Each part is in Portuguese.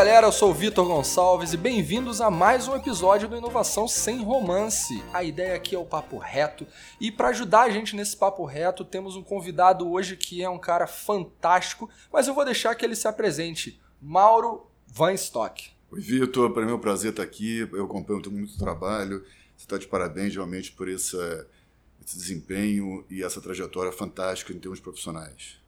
galera, eu sou o Vitor Gonçalves e bem-vindos a mais um episódio do Inovação Sem Romance. A ideia aqui é o papo reto e para ajudar a gente nesse papo reto, temos um convidado hoje que é um cara fantástico, mas eu vou deixar que ele se apresente. Mauro Van Stock. Oi, Vitor, para mim é um prazer estar aqui. Eu acompanho muito trabalho. Você está de parabéns realmente por esse desempenho e essa trajetória fantástica em termos profissionais.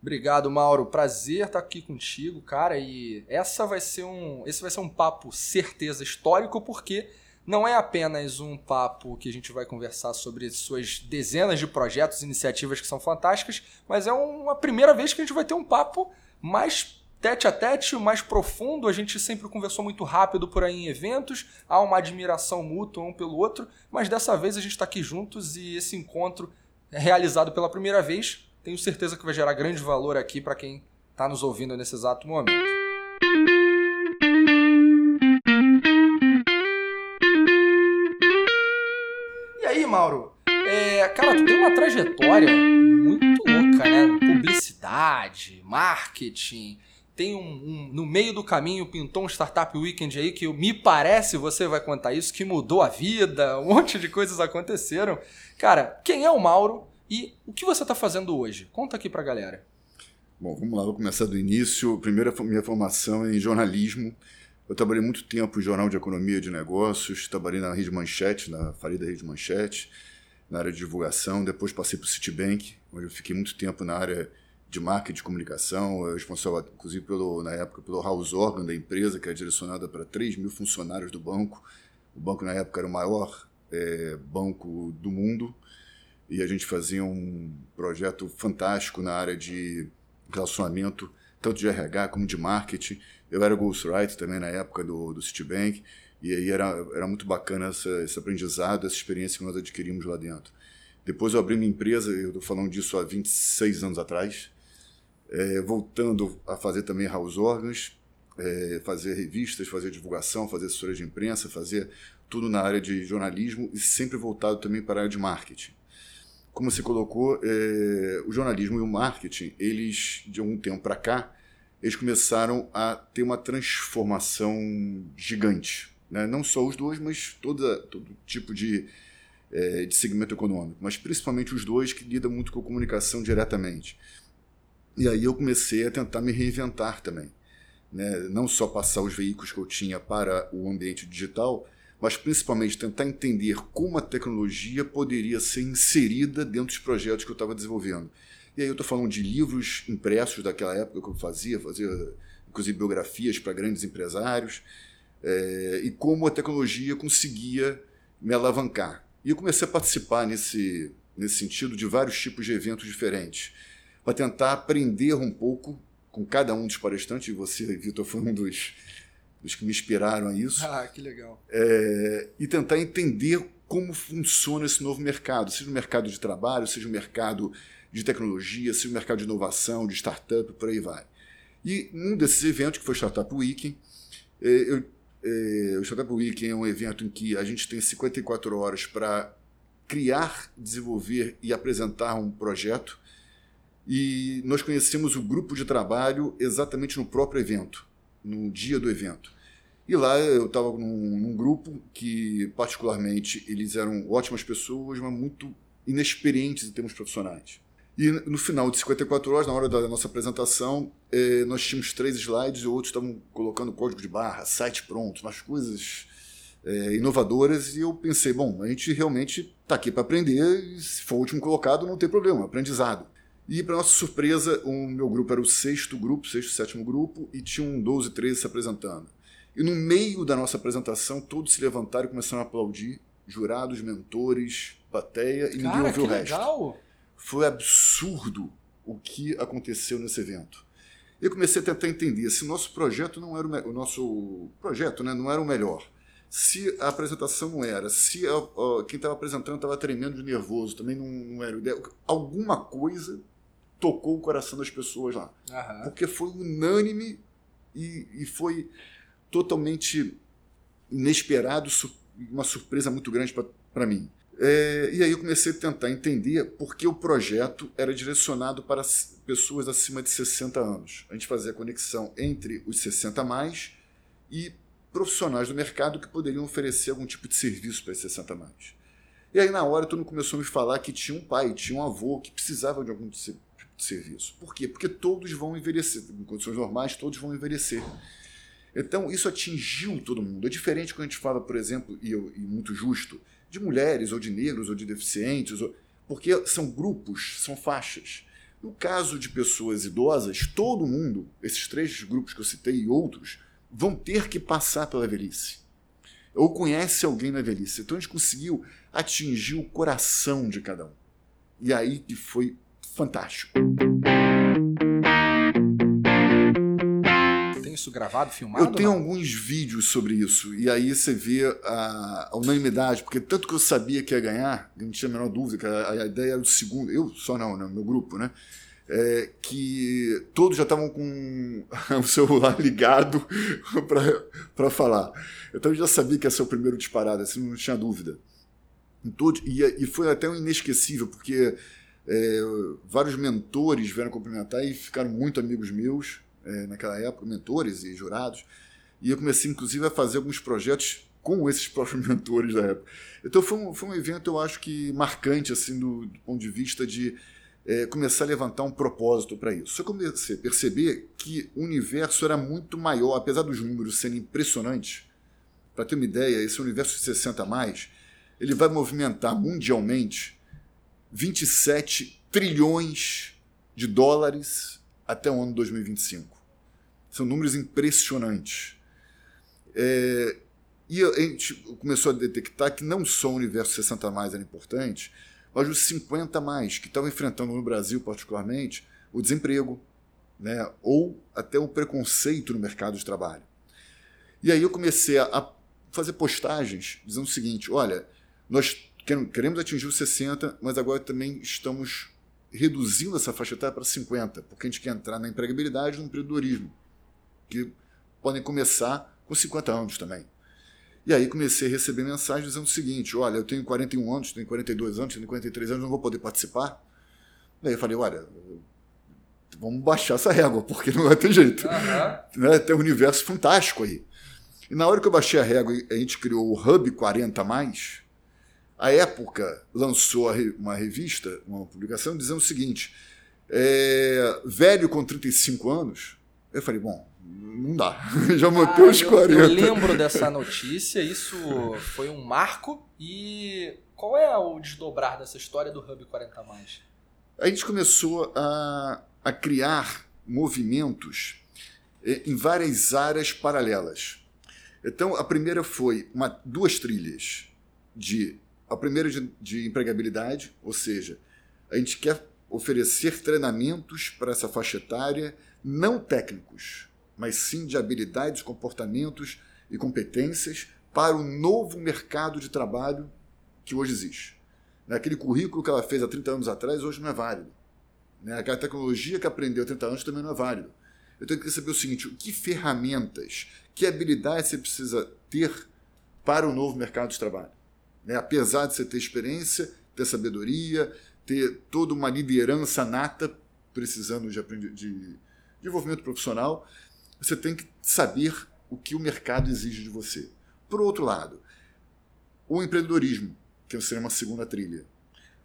Obrigado, Mauro. Prazer estar aqui contigo, cara. E essa vai ser um, esse vai ser um papo certeza histórico, porque não é apenas um papo que a gente vai conversar sobre suas dezenas de projetos e iniciativas que são fantásticas, mas é uma primeira vez que a gente vai ter um papo mais tete a tete, mais profundo. A gente sempre conversou muito rápido por aí em eventos, há uma admiração mútua um pelo outro, mas dessa vez a gente está aqui juntos e esse encontro é realizado pela primeira vez tenho certeza que vai gerar grande valor aqui para quem está nos ouvindo nesse exato momento. E aí, Mauro? É, cara, tu tem uma trajetória muito louca, né? Publicidade, marketing. Tem um, um, no meio do caminho pintou um startup weekend aí que me parece você vai contar isso que mudou a vida, um monte de coisas aconteceram. Cara, quem é o Mauro? E o que você está fazendo hoje? Conta aqui para a galera. Bom, vamos lá, vou começar do início. Primeiro, minha formação é em jornalismo. Eu trabalhei muito tempo em jornal de economia de negócios, trabalhei na Rede Manchete, na falida Rede Manchete, na área de divulgação. Depois passei para o Citibank, onde eu fiquei muito tempo na área de marketing de comunicação, eu responsável, inclusive, pelo, na época, pelo house organ da empresa, que é direcionada para 3 mil funcionários do banco. O banco, na época, era o maior é, banco do mundo e a gente fazia um projeto fantástico na área de relacionamento, tanto de RH como de marketing. Eu era ghostwriter também na época do, do Citibank, e aí era, era muito bacana essa, esse aprendizado, essa experiência que nós adquirimos lá dentro. Depois eu abri minha empresa, eu estou falando disso há 26 anos atrás, é, voltando a fazer também house organs, é, fazer revistas, fazer divulgação, fazer assessoria de imprensa, fazer tudo na área de jornalismo e sempre voltado também para a área de marketing como você colocou, é, o jornalismo e o marketing, eles, de algum tempo para cá, eles começaram a ter uma transformação gigante. Né? Não só os dois, mas toda, todo tipo de, é, de segmento econômico, mas principalmente os dois que lidam muito com comunicação diretamente. E aí eu comecei a tentar me reinventar também. Né? Não só passar os veículos que eu tinha para o ambiente digital, mas principalmente tentar entender como a tecnologia poderia ser inserida dentro dos projetos que eu estava desenvolvendo. E aí eu estou falando de livros impressos daquela época que eu fazia, fazia inclusive biografias para grandes empresários, é, e como a tecnologia conseguia me alavancar. E eu comecei a participar nesse, nesse sentido de vários tipos de eventos diferentes, para tentar aprender um pouco com cada um dos palestrantes, e você, Vitor, foi um dos dos que me inspiraram a isso. Ah, que legal. É, e tentar entender como funciona esse novo mercado, seja o mercado de trabalho, seja o mercado de tecnologia, seja o mercado de inovação, de startup, por aí vai. E um desses eventos, que foi o Startup Week, é, eu, é, o Startup Week é um evento em que a gente tem 54 horas para criar, desenvolver e apresentar um projeto. E nós conhecemos o grupo de trabalho exatamente no próprio evento no dia do evento. E lá eu estava num, num, grupo que, particularmente, eles eram ótimas pessoas, mas muito inexperientes em termos profissionais. E no final de 54 horas, na hora da nossa apresentação, eh, nós tínhamos três slides e outros estavam colocando código de barra, site pronto, umas coisas eh, inovadoras. E eu pensei, bom, a gente realmente está aqui para aprender, e se for o último colocado, não tem problema, aprendizado. E, para nossa surpresa, o meu grupo era o sexto grupo, sexto, sétimo grupo, e tinha um 12, 13 se apresentando. E no meio da nossa apresentação, todos se levantaram e começaram a aplaudir, jurados, mentores, plateia, e Cara, ninguém ouviu o resto. Legal. Foi absurdo o que aconteceu nesse evento. Eu comecei a tentar entender se o nosso projeto não era o, o nosso projeto, né, não era o melhor. Se a apresentação não era, se a, a, quem estava apresentando estava tremendo de nervoso, também não, não era ideia. Alguma coisa tocou o coração das pessoas lá. Uhum. Porque foi unânime e, e foi totalmente inesperado, uma surpresa muito grande para mim. É, e aí eu comecei a tentar entender por que o projeto era direcionado para pessoas acima de 60 anos. A gente fazia a conexão entre os 60 mais e profissionais do mercado que poderiam oferecer algum tipo de serviço para esses 60 mais. E aí, na hora, todo mundo começou a me falar que tinha um pai, tinha um avô que precisava de algum serviço. Por quê? Porque todos vão envelhecer. Em condições normais, todos vão envelhecer. Então, isso atingiu todo mundo. É diferente quando a gente fala, por exemplo, e, e muito justo, de mulheres, ou de negros, ou de deficientes, ou, porque são grupos, são faixas. No caso de pessoas idosas, todo mundo, esses três grupos que eu citei e outros, vão ter que passar pela velhice. Ou conhece alguém na velhice. Então a gente conseguiu atingir o coração de cada um. E aí que foi fantástico. Tem isso gravado, filmado? Eu tenho alguns vídeos sobre isso. E aí você vê a, a, unanimidade, porque tanto que eu sabia que ia ganhar, não tinha a menor dúvida, que a, a ideia era o segundo. Eu só não, né? Meu grupo, né? É, que todos já estavam com o celular ligado para falar. Então eu já sabia que ia ser o primeiro disparado, assim, não tinha dúvida. Em todo, e, e foi até um inesquecível, porque é, vários mentores vieram cumprimentar e ficaram muito amigos meus é, naquela época, mentores e jurados. E eu comecei, inclusive, a fazer alguns projetos com esses próprios mentores da época. Então foi um, foi um evento, eu acho que marcante, assim, do, do ponto de vista de é, começar a levantar um propósito para isso. Só comecei a perceber que o universo era muito maior, apesar dos números serem impressionantes. Para ter uma ideia, esse universo de 60 a mais, ele vai movimentar mundialmente 27 trilhões de dólares até o ano 2025. São números impressionantes. É, e a gente começou a detectar que não só o universo 60 mais era importante, mas os 50 mais, que estavam enfrentando no Brasil particularmente o desemprego, né, ou até o preconceito no mercado de trabalho. E aí eu comecei a fazer postagens dizendo o seguinte: olha, nós queremos atingir os 60, mas agora também estamos reduzindo essa faixa etária para 50, porque a gente quer entrar na empregabilidade e no empreendedorismo, que podem começar com 50 anos também. E aí comecei a receber mensagens dizendo o seguinte: olha, eu tenho 41 anos, tenho 42 anos, tenho 43 anos, não vou poder participar. Daí eu falei: olha, vamos baixar essa régua, porque não vai ter jeito. Uhum. Né? Tem um universo fantástico aí. E na hora que eu baixei a régua, a gente criou o Hub 40 mais a época lançou uma revista, uma publicação, dizendo o seguinte: é, velho com 35 anos. Eu falei, bom, não dá. Já montei ah, os 40. Eu, eu lembro dessa notícia, isso foi um marco. E qual é o desdobrar dessa história do Hub 40 mais? A gente começou a, a criar movimentos é, em várias áreas paralelas. Então, a primeira foi uma, duas trilhas de a primeira de, de empregabilidade, ou seja, a gente quer oferecer treinamentos para essa faixa etária não técnicos, mas sim de habilidades, comportamentos e competências para o novo mercado de trabalho que hoje existe. Né, aquele currículo que ela fez há 30 anos atrás hoje não é válido. Né, aquela tecnologia que aprendeu há 30 anos também não é válido. Eu tenho que saber o seguinte: que ferramentas, que habilidades você precisa ter para o novo mercado de trabalho? Né? Apesar de você ter experiência, ter sabedoria, ter toda uma liderança nata, precisando de, de, de desenvolvimento profissional, você tem que saber o que o mercado exige de você. Por outro lado, o empreendedorismo, que seria uma segunda trilha.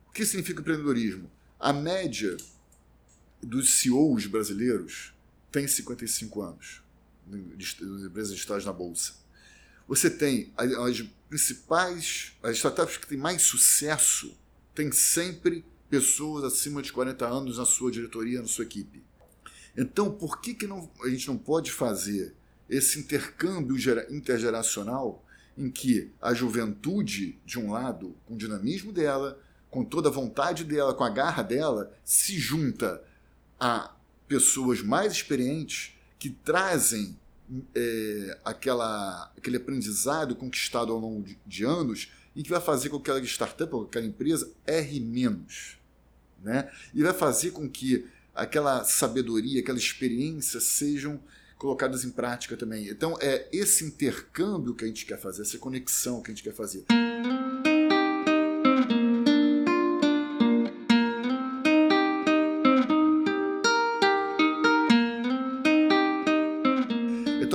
O que significa empreendedorismo? A média dos CEOs brasileiros tem 55 anos, das empresas listadas na Bolsa. Você tem as principais, as startups que têm mais sucesso, têm sempre pessoas acima de 40 anos na sua diretoria, na sua equipe. Então, por que, que não, a gente não pode fazer esse intercâmbio intergeracional em que a juventude, de um lado, com o dinamismo dela, com toda a vontade dela, com a garra dela, se junta a pessoas mais experientes que trazem é, aquela, aquele aprendizado conquistado ao longo de, de, anos e que vai fazer com que aquela startup ou aquela empresa erre menos. Né? E vai fazer com que aquela sabedoria, aquela experiência sejam colocadas em prática também. Então, é esse intercâmbio que a gente quer fazer, essa conexão que a gente quer fazer.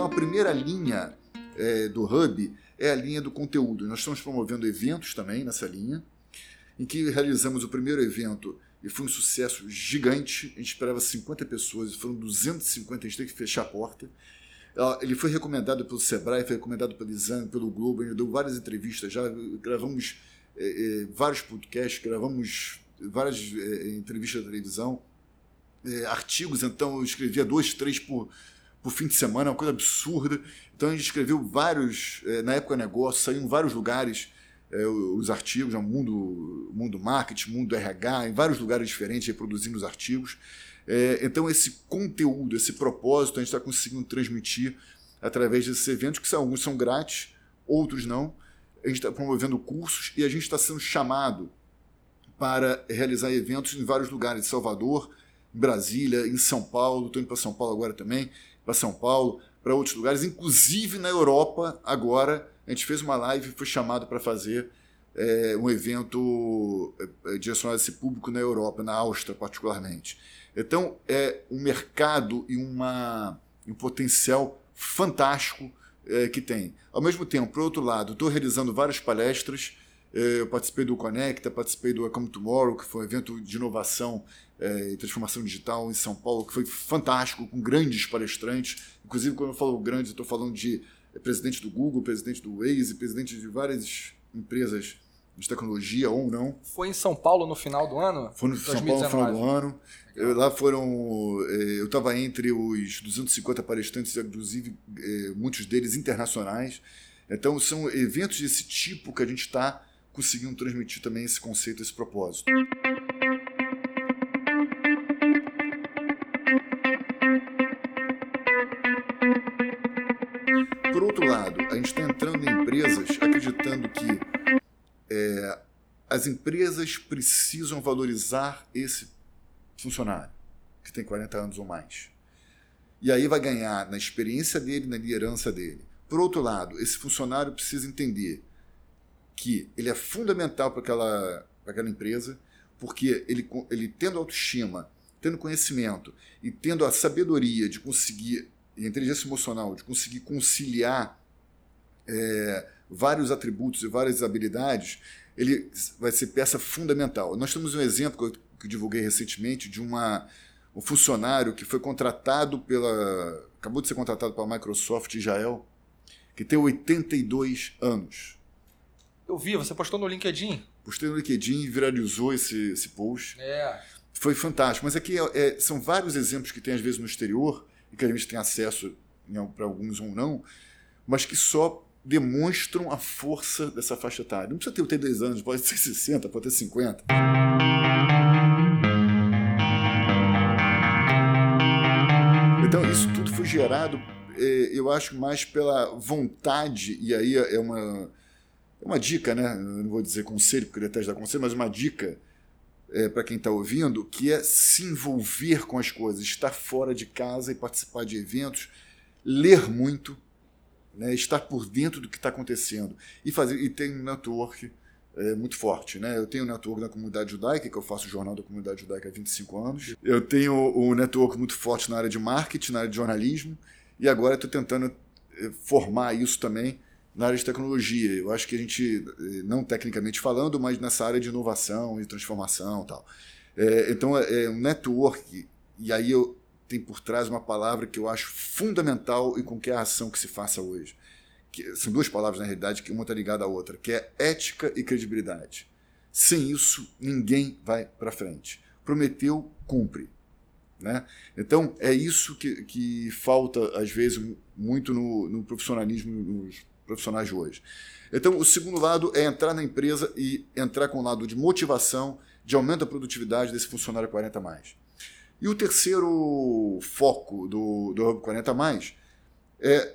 Primeira linha é, do Hub é a linha do conteúdo. Nós estamos promovendo eventos também nessa linha, em que realizamos o primeiro evento e foi um sucesso gigante. A gente esperava 50 pessoas, foram 250, a gente teve que fechar a porta. Ele foi recomendado pelo Sebrae, foi recomendado pelo Exame, pelo Globo, a gente deu várias entrevistas, já gravamos é, é, vários podcasts, gravamos várias é, entrevistas da televisão, é, artigos, então eu escrevia dois, três por, por fim de semana, uma coisa absurda. Então a gente escreveu vários, é, na época negócio, saiu em vários lugares é, os artigos, no mundo, mundo marketing, mundo RH, em vários lugares diferentes, reproduzindo os artigos. É, então, esse conteúdo, esse propósito, a gente está conseguindo transmitir através desses eventos, que são, alguns são grátis, outros não. A gente está promovendo cursos e a gente está sendo chamado para realizar eventos em vários lugares, em Salvador, em Brasília, em São Paulo, estou indo para São Paulo agora também, para São Paulo, para outros lugares, inclusive na Europa agora a gente fez uma live e foi chamado para fazer é, um evento é, direcionado a esse público na Europa, na Áustria particularmente. Então é um mercado e uma, um potencial fantástico é, que tem. Ao mesmo tempo, por outro lado, estou realizando várias palestras. Eu participei do Conecta, participei do Come Tomorrow, que foi um evento de inovação é, e transformação digital em São Paulo, que foi fantástico, com grandes palestrantes. Inclusive, quando eu falo grandes, estou falando de é presidente do Google, presidente do Waze, presidente de várias empresas de tecnologia ou não. Foi em São Paulo no final do ano? Foi 2019. São Paulo no final do ano. Eu, lá foram. É, eu estava entre os 250 palestrantes, inclusive muitos deles internacionais. Então, são eventos desse tipo que a gente está conseguindo transmitir também esse conceito, esse propósito. As empresas precisam valorizar esse funcionário que tem 40 anos ou mais. E aí vai ganhar na experiência dele, na liderança dele. Por outro lado, esse funcionário precisa entender que ele é fundamental para aquela, para aquela empresa, porque ele, ele tendo autoestima, tendo conhecimento e tendo a sabedoria de conseguir, e a inteligência emocional, de conseguir conciliar é, vários atributos e várias habilidades, ele vai ser peça fundamental. Nós temos um exemplo que eu, divulguei recentemente de uma, um funcionário que foi contratado pela. acabou de ser contratado pela Microsoft Israel, que tem 82 anos. Eu vi, você postou no LinkedIn. Postei no LinkedIn e viralizou esse, esse post. É. Foi fantástico. Mas aqui é, é, são vários exemplos que tem às vezes no exterior, e que a gente tem acesso para alguns ou não, mas que só demonstram a força dessa faixa etária. Não precisa ter 10 anos, pode ter 60, pode ter 50. Então, isso tudo foi gerado, é, eu acho, mais pela vontade, e aí é uma, é uma dica, né? Eu não vou dizer conselho, porque eu detesto dar conselho, mas uma dica é, para quem está ouvindo, que é se envolver com as coisas, estar fora de casa e participar de eventos, ler muito, né, estar por dentro do que está acontecendo e fazer e tem um network é, muito forte. Né? Eu tenho um network na comunidade judaica, que eu faço o jornal da comunidade judaica há 25 anos. Eu tenho um network muito forte na área de marketing, na área de jornalismo, e agora estou tentando é, formar isso também na área de tecnologia. Eu acho que a gente, é, não tecnicamente falando, mas nessa área de inovação e transformação e tal. É, então, é, é um network, e aí eu tem por trás uma palavra que eu acho fundamental e com que é a ação que se faça hoje. Que, são duas palavras, na realidade, que uma está ligada à outra, que é ética e credibilidade. Sem isso, ninguém vai para frente. Prometeu, cumpre. Né? Então, é isso que, que falta, às vezes, muito no, no profissionalismo, nos profissionais de hoje. Então, o segundo lado é entrar na empresa e entrar com o lado de motivação, de aumento da produtividade desse funcionário 40 mais. E o terceiro foco do, do Hub 40 Mais é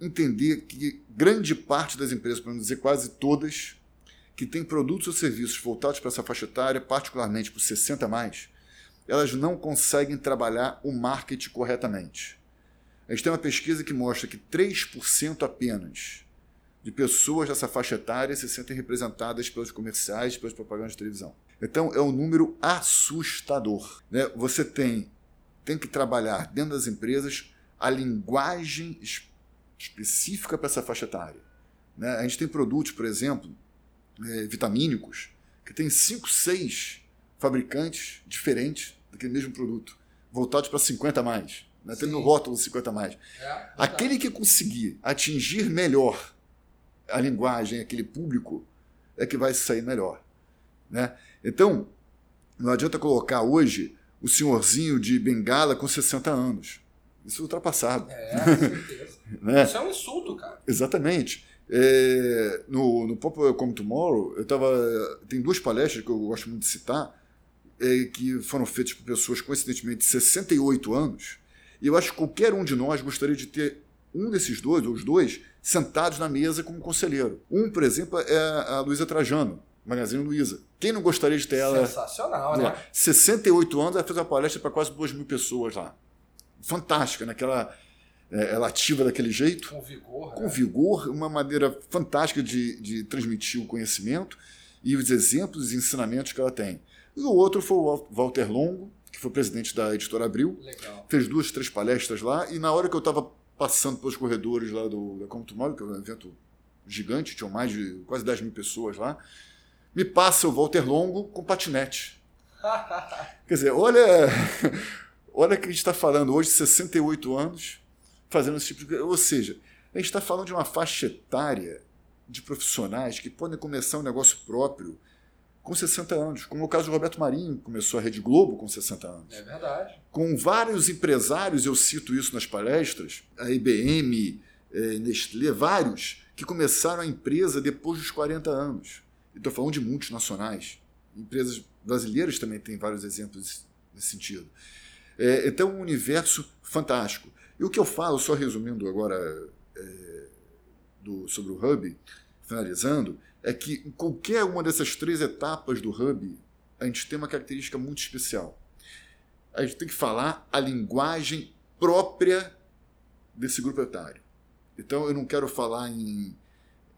entender que grande parte das empresas, para não dizer quase todas, que têm produtos ou serviços voltados para essa faixa etária, particularmente para 60 mais, elas não conseguem trabalhar o marketing corretamente. A gente tem uma pesquisa que mostra que 3% apenas de pessoas dessa faixa etária se sentem representadas pelos comerciais, pelas propagandas de televisão. Então é um número assustador. Né? Você tem, tem que trabalhar dentro das empresas a linguagem específica para essa faixa etária. Né? A gente tem produtos, por exemplo, é, vitamínicos, que tem 5, 6 fabricantes diferentes daquele mesmo produto, voltados para 50 a mais. Né? Tem no rótulo 50 a mais. É, Aquele que conseguir atingir melhor a linguagem, aquele público, é que vai sair melhor. Né? Então, não adianta colocar hoje o senhorzinho de bengala com 60 anos. Isso é ultrapassado. É, com certeza. né? Isso é um insulto, cara. Exatamente. É, no, no Pop Come Tomorrow, eu tava. Tem duas palestras que eu gosto muito de citar, é, que foram feitas por pessoas coincidentemente de 68 anos. E eu acho que qualquer um de nós gostaria de ter um desses dois, ou os dois, sentados na mesa como conselheiro. Um, por exemplo, é a Luísa Trajano, Magazine Luiza. Quem não gostaria de ter ela. Sensacional, né? 68 anos, ela fez uma palestra para quase 2 mil pessoas lá. Fantástica, naquela. É, ela ativa daquele jeito. Com vigor. Com né? vigor, uma maneira fantástica de, de transmitir o conhecimento e os exemplos e ensinamentos que ela tem. E o outro foi o Walter Longo, que foi presidente da editora Abril. Legal. Fez duas, três palestras lá, e na hora que eu estava passando pelos corredores lá do, da Como Tomorrow, que é um evento gigante, tinham mais de quase 10 mil pessoas lá, me passa o Walter Longo com patinete. Quer dizer, olha, olha que a gente está falando hoje, 68 anos, fazendo esse tipo de. Ou seja, a gente está falando de uma faixa etária de profissionais que podem começar um negócio próprio com 60 anos, como o caso do Roberto Marinho, que começou a Rede Globo com 60 anos. É verdade. Com vários empresários, eu cito isso nas palestras, a IBM, é, Nestlé, vários, que começaram a empresa depois dos 40 anos. Estou falando de multinacionais. Empresas brasileiras também têm vários exemplos nesse sentido. É, então, um universo fantástico. E o que eu falo, só resumindo agora é, do, sobre o Hub, finalizando, é que em qualquer uma dessas três etapas do Hub, a gente tem uma característica muito especial. A gente tem que falar a linguagem própria desse grupo etário. Então, eu não quero falar em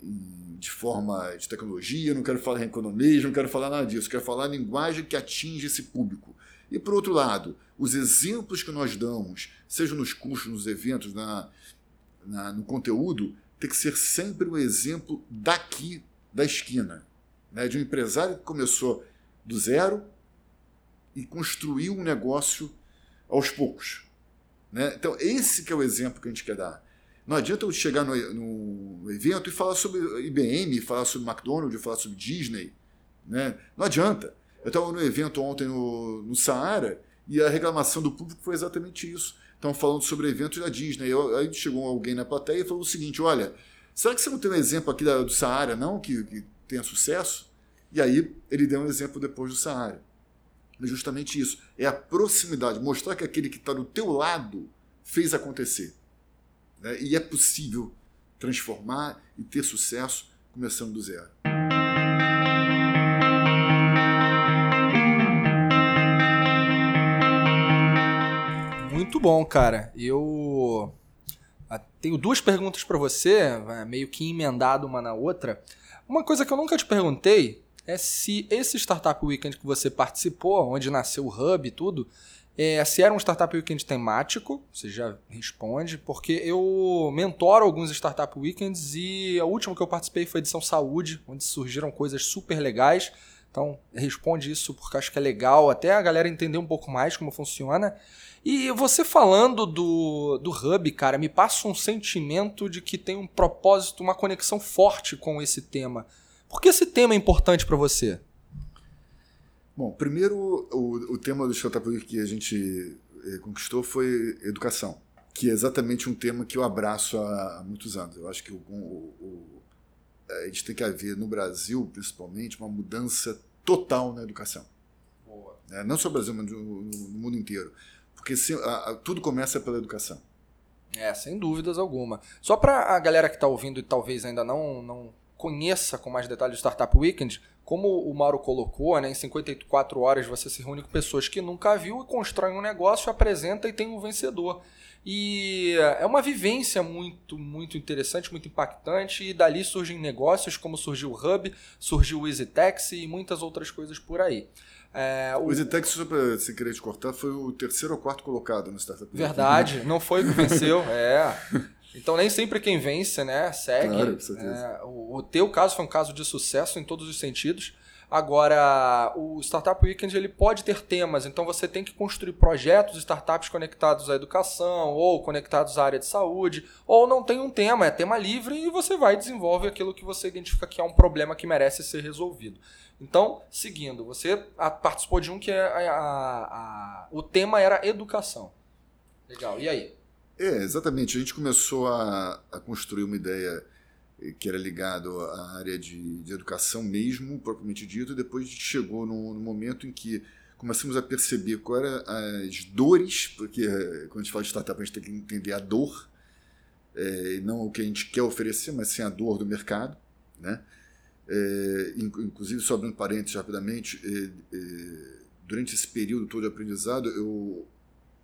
de forma de tecnologia, não quero falar em economia, não quero falar nada disso, quero falar linguagem que atinge esse público. E por outro lado, os exemplos que nós damos, seja nos cursos, nos eventos, na, na, no conteúdo, tem que ser sempre o exemplo daqui, da esquina, né? de um empresário que começou do zero e construiu um negócio aos poucos. Né? Então, esse que é o exemplo que a gente quer dar. Não adianta eu chegar no, no evento e falar sobre IBM, falar sobre McDonald's, falar sobre Disney. Né? Não adianta. Eu estava no evento ontem no, no Saara e a reclamação do público foi exatamente isso. Estão falando sobre eventos da Disney. Eu, aí chegou alguém na plateia e falou o seguinte: olha, será que você não tem um exemplo aqui da, do Saara, não, que, que tenha sucesso? E aí ele deu um exemplo depois do Saara. É justamente isso. É a proximidade, mostrar que aquele que está do teu lado fez acontecer. Né? E é possível transformar e ter sucesso começando do zero. Muito bom, cara. Eu ah, tenho duas perguntas para você, é, meio que emendado uma na outra. Uma coisa que eu nunca te perguntei é se esse Startup Weekend que você participou, onde nasceu o Hub e tudo, é, se era um Startup Weekend temático, você já responde, porque eu mentoro alguns Startup Weekends e a última que eu participei foi edição saúde, onde surgiram coisas super legais. Então, responde isso porque acho que é legal, até a galera entender um pouco mais como funciona. E você falando do, do Hub, cara, me passa um sentimento de que tem um propósito, uma conexão forte com esse tema. Por que esse tema é importante para você? Bom, primeiro o, o tema do Startup Week que a gente eh, conquistou foi educação, que é exatamente um tema que eu abraço há, há muitos anos. Eu acho que o, o, a gente tem que haver no Brasil, principalmente, uma mudança total na educação. É, não só no Brasil, mas no, no, mundo inteiro. Porque se, a, a, tudo começa pela educação. É, sem dúvidas alguma. Só para a galera que está ouvindo e talvez ainda não, não conheça com mais detalhes o Startup Weekend, como o Mauro colocou, né, em 54 horas você se reúne com pessoas que nunca viu e constrói um negócio, apresenta e tem um vencedor. E é uma vivência muito, muito interessante, muito impactante, e dali surgem negócios, como surgiu o Hub, surgiu o EasyTaxi e muitas outras coisas por aí. É, o... o só para se querer te cortar, foi o terceiro ou quarto colocado no Startup Verdade, não foi o que venceu, é. Então nem sempre quem vence, né, segue. Claro, com certeza. É, o, o teu caso foi um caso de sucesso em todos os sentidos. Agora, o Startup Weekend ele pode ter temas, então você tem que construir projetos, startups conectados à educação, ou conectados à área de saúde, ou não tem um tema, é tema livre e você vai e desenvolve aquilo que você identifica que é um problema que merece ser resolvido. Então, seguindo, você participou de um que é a, a, a, o tema era educação. Legal, e aí? É, exatamente. A gente começou a, a construir uma ideia que era ligado à área de, de educação mesmo, propriamente dito, e depois chegou no, no momento em que começamos a perceber quais eram as dores, porque eh, quando a gente fala de startup a gente tem que entender a dor, é, e não o que a gente quer oferecer, mas sim a dor do mercado, né? É, inclusive, só abrindo parênteses rapidamente, é, durante esse período todo de aprendizado, eu,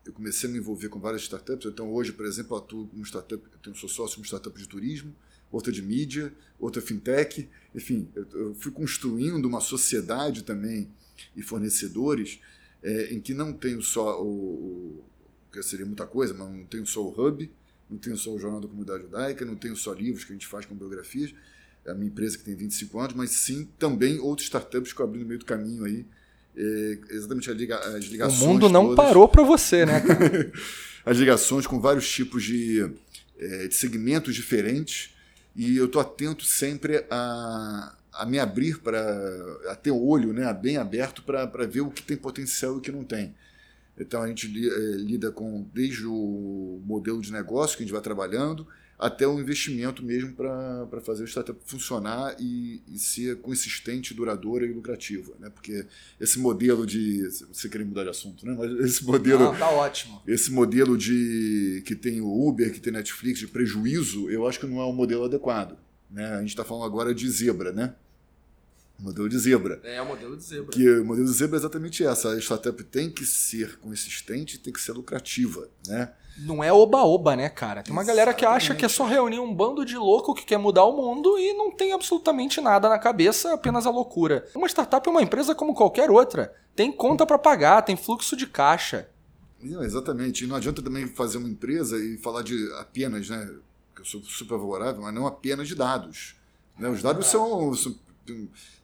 eu comecei a me envolver com várias startups. Então, hoje, por exemplo, eu atuo como startup, eu tenho, sou sócio de uma startup de turismo, outra de mídia, outra fintech. Enfim, eu, fui construindo uma sociedade também e fornecedores é, em que não tenho só o, o, que seria muita coisa, mas não tenho só o Hub, não tenho só o Jornal da Comunidade Judaica, não tenho só livros que a gente faz com biografias, é a minha empresa que tem 25 anos, mas sim também outros startups que eu abri no meio do caminho aí, exatamente as ligações. O mundo não todas, parou para você, né? as ligações com vários tipos de, é, de segmentos diferentes e eu estou atento sempre a, a me abrir para a ter o olho né, bem aberto para ver o que tem potencial e o que não tem. Então a gente eh, lida com desde o modelo de negócio que a gente vai trabalhando até o investimento mesmo para fazer o startup funcionar e, e, ser consistente, duradoura e lucrativa, né? Porque esse modelo de você queria mudar de assunto, né? Mas esse modelo Não, tá ótimo. Esse modelo de que tem o Uber, que tem Netflix de prejuízo, eu acho que não é um modelo adequado, né? A gente está falando agora de zebra, né? Modelo de zebra. É, o modelo de zebra. Que o modelo de zebra é exatamente essa. A startup tem que ser consistente, tem que ser lucrativa, né? Não é oba-oba, né, cara? Tem uma Exatamente. galera que acha que é só reunir um bando de louco que quer mudar o mundo e não tem absolutamente nada na cabeça, apenas a loucura. Uma startup é uma empresa como qualquer outra. Tem conta para pagar, tem fluxo de caixa. Exatamente. E não adianta também fazer uma empresa e falar de apenas, né? Que eu sou super favorável, mas não apenas de dados. Né? Os dados são, são,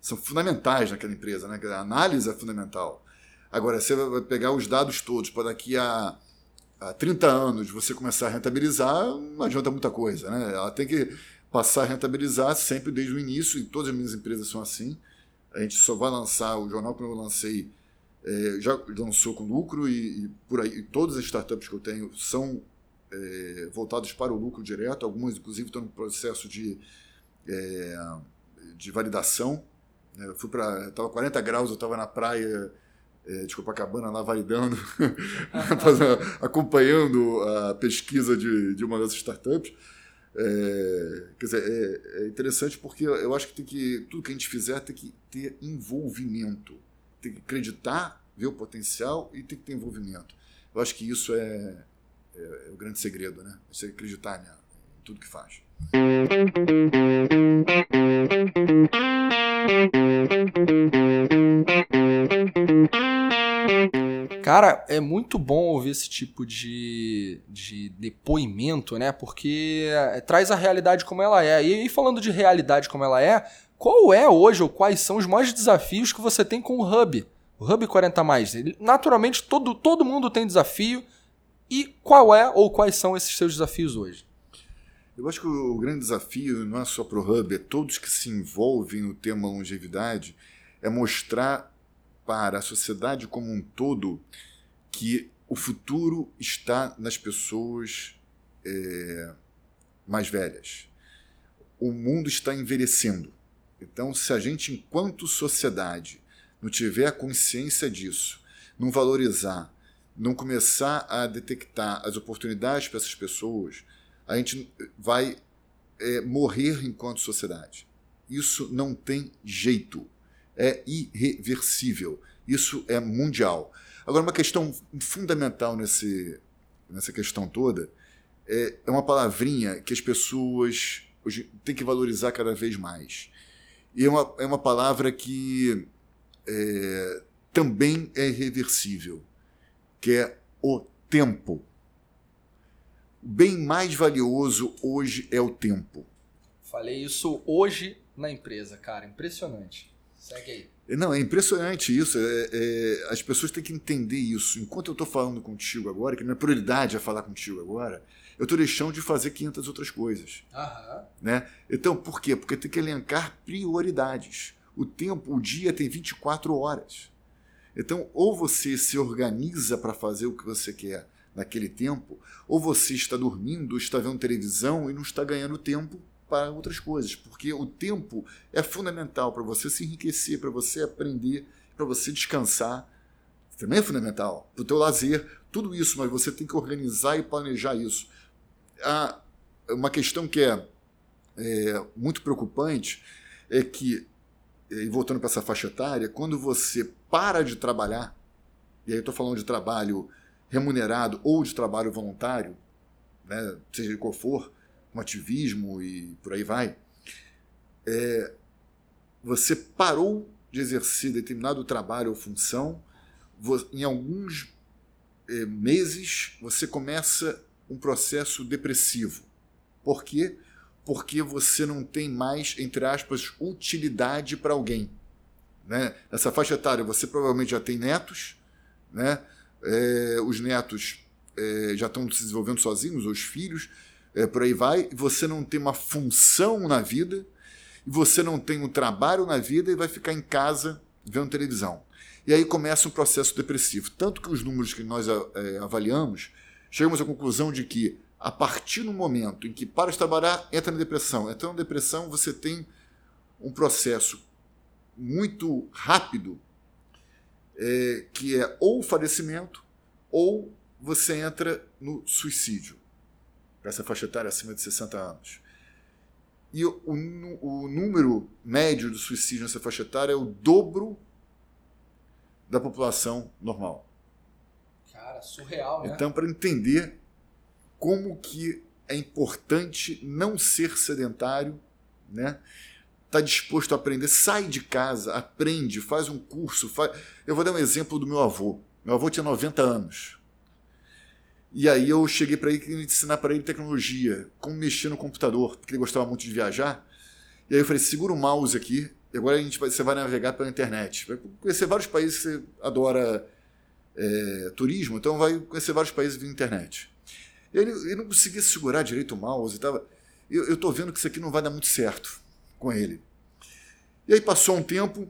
são fundamentais naquela empresa, né? A análise é fundamental. Agora, você vai pegar os dados todos para daqui a há 30 anos você começar a rentabilizar, não adianta muita coisa. Né? Ela tem que passar a rentabilizar sempre desde o início, e todas as minhas empresas são assim. A gente só vai lançar o jornal que eu lancei, é, já lançou com lucro, e, e, por aí e todas as startups que eu tenho são é, voltadas para o lucro direto, algumas inclusive estão no processo de, é, de validação. Eu fui para. Estava 40 graus, eu estava na praia é, de Copacabana validando, acompanhando a pesquisa de, de uma das startups. É, quer dizer, é, é, interessante porque eu acho que tem que tudo que a gente fizer tem que ter envolvimento, tem que acreditar, ver o potencial e tem que ter envolvimento. Eu acho que isso é, é, é o grande segredo, né? Você acreditar né, em tudo que faz. Cara, é muito bom ouvir esse tipo de, de depoimento, né? Porque é, traz a realidade como ela é. E, e falando de realidade como ela é, qual é hoje ou quais são os maiores desafios que você tem com o Hub? O Hub 40 mais. Naturalmente, todo, todo mundo tem desafio. E qual é ou quais são esses seus desafios hoje? Eu acho que o grande desafio não é só para o Hub, é todos que se envolvem no tema longevidade, é mostrar para a sociedade como um todo que o futuro está nas pessoas é, mais velhas. O mundo está envelhecendo. Então, se a gente, enquanto sociedade, não tiver consciência disso, não valorizar, não começar a detectar as oportunidades para essas pessoas, a gente vai é, morrer enquanto sociedade. Isso não tem jeito é irreversível. Isso é mundial. Agora, uma questão fundamental nesse, nessa questão toda é, é uma palavrinha que as pessoas hoje têm que valorizar cada vez mais. E é uma, é uma palavra que é, também é irreversível, que é o tempo. o bem mais valioso hoje é o tempo. Falei isso hoje na empresa, cara. Impressionante. Segue aí. Não, é impressionante isso. É, é, as pessoas têm que entender isso. Enquanto eu estou falando contigo agora, que minha prioridade é falar contigo agora, eu estou deixando de fazer 500 outras coisas. Aham. Né? Então, por quê? Porque tem que elencar prioridades. O tempo, o dia tem 24 horas. Então, ou você se organiza para fazer o que você quer naquele tempo, ou você está dormindo, está vendo televisão e não está ganhando tempo para outras coisas, porque o tempo é fundamental para você se enriquecer, para você aprender, para você descansar. Também é fundamental para o teu lazer, tudo isso, mas você tem que organizar e planejar isso. Há uma questão que é, é muito preocupante é que, e voltando para essa faixa etária, quando você para de trabalhar, e aí eu estou falando de trabalho remunerado ou de trabalho voluntário, né, seja qual for, com ativismo e por aí vai, é, você parou de exercer determinado trabalho ou função, em alguns é, meses você começa um processo depressivo. Por quê? Porque você não tem mais, entre aspas, utilidade para alguém. Né? Nessa faixa etária você provavelmente já tem netos, né? É, os netos é, já estão se desenvolvendo sozinhos, os filhos, é, por aí vai, você não tem uma função na vida, você não tem um trabalho na vida e vai ficar em casa vendo televisão. E aí começa um processo depressivo. Tanto que os números que nós é, avaliamos, chegamos à conclusão de que a partir do momento em que para de trabalhar, entra na depressão. Entra na depressão, você tem um processo muito rápido, é, que é ou falecimento, ou você entra no suicídio essa faixa etária acima de 60 anos. E o, o, número médio do suicídio nessa faixa etária é o dobro da população normal. Cara, surreal, né? Então, para entender como que é importante não ser sedentário, né? Tá disposto a aprender, sai de casa, aprende, faz um curso. Faz... Eu vou dar um exemplo do meu avô. Meu avô tinha 90 anos. E aí eu cheguei para ele ensinar para ele tecnologia, como mexer no computador, porque ele gostava muito de viajar. E aí eu falei, segura o mouse aqui, e agora a gente vai, você vai navegar pela internet. Vai conhecer vários países que você adora é, turismo, então vai conhecer vários países via internet. E ele, ele não conseguia segurar direito o mouse, e tava, eu, eu tô vendo que isso aqui não vai dar muito certo com ele. E aí passou um tempo,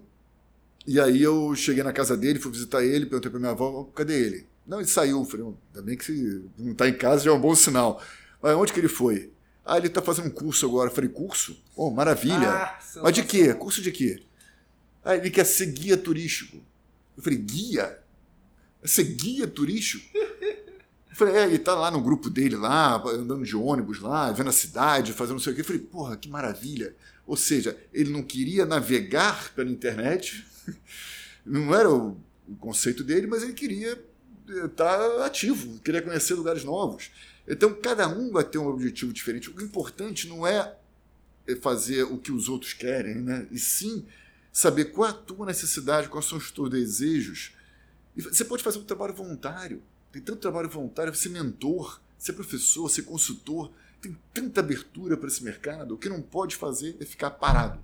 e aí eu cheguei na casa dele, fui visitar ele, perguntei para minha avó, cadê ele? Não, ele saiu. Falei, ainda bem que não está em casa, já é um bom sinal. Mas onde que ele foi? Ah, ele está fazendo um curso agora. falei, curso? Oh, maravilha. Ah, Mas de quê? Curso de quê? Ah, ele quer ser guia turístico. Eu falei, guia? Ser guia turístico? Eu falei, é, ele está lá no grupo dele, lá, andando de ônibus lá, vendo a cidade, fazendo não sei o quê. Eu falei, porra, que maravilha. Ou seja, ele não queria navegar pela internet, não era o, o conceito dele, mas ele queria está ativo, queria conhecer lugares novos. Então, cada um vai ter um objetivo diferente. O importante não é fazer o que os outros querem, né? e sim saber qual é a tua necessidade, quais são os teus desejos. E você pode fazer um trabalho voluntário. Tem tanto trabalho voluntário, ser mentor, ser professor, ser consultor. Tem tanta abertura para esse mercado. O que não pode fazer é ficar parado.